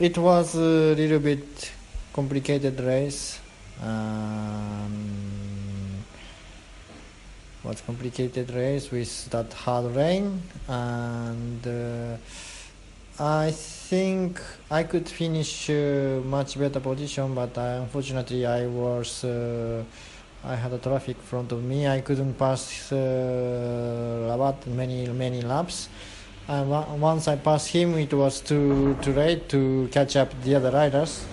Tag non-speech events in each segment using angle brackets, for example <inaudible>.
It was a little bit complicated race. Um, was complicated race with that hard rain, and uh, I think I could finish uh, much better position, but uh, unfortunately I was uh, I had a traffic front of me. I couldn't pass uh, many many laps. And once I passed him, it was too too late to catch up the other riders,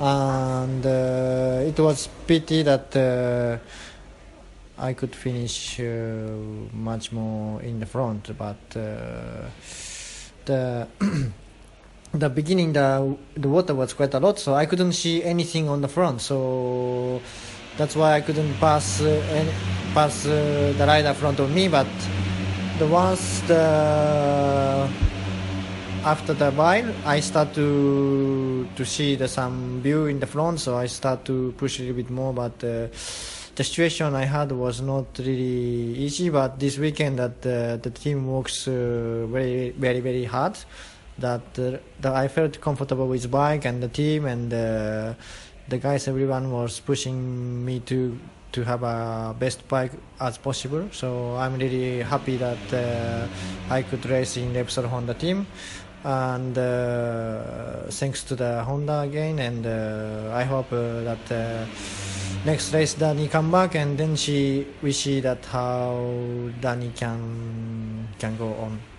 and uh, it was pity that uh, I could finish uh, much more in the front, but uh, the <clears throat> the beginning the the water was quite a lot, so I couldn't see anything on the front, so that's why I couldn't pass uh, any, pass uh, the rider front of me, but the once the after the while I start to to see the some view in the front so I start to push a little bit more but uh, the situation I had was not really easy but this weekend that uh, the team works uh, very very very hard that, uh, that I felt comfortable with bike and the team and uh, the guys everyone was pushing me to to have a best bike as possible. So I'm really happy that uh, I could race in Repsol Honda team. And uh, thanks to the Honda again, and uh, I hope uh, that uh, next race Dani come back, and then she we see that how Dani can can go on.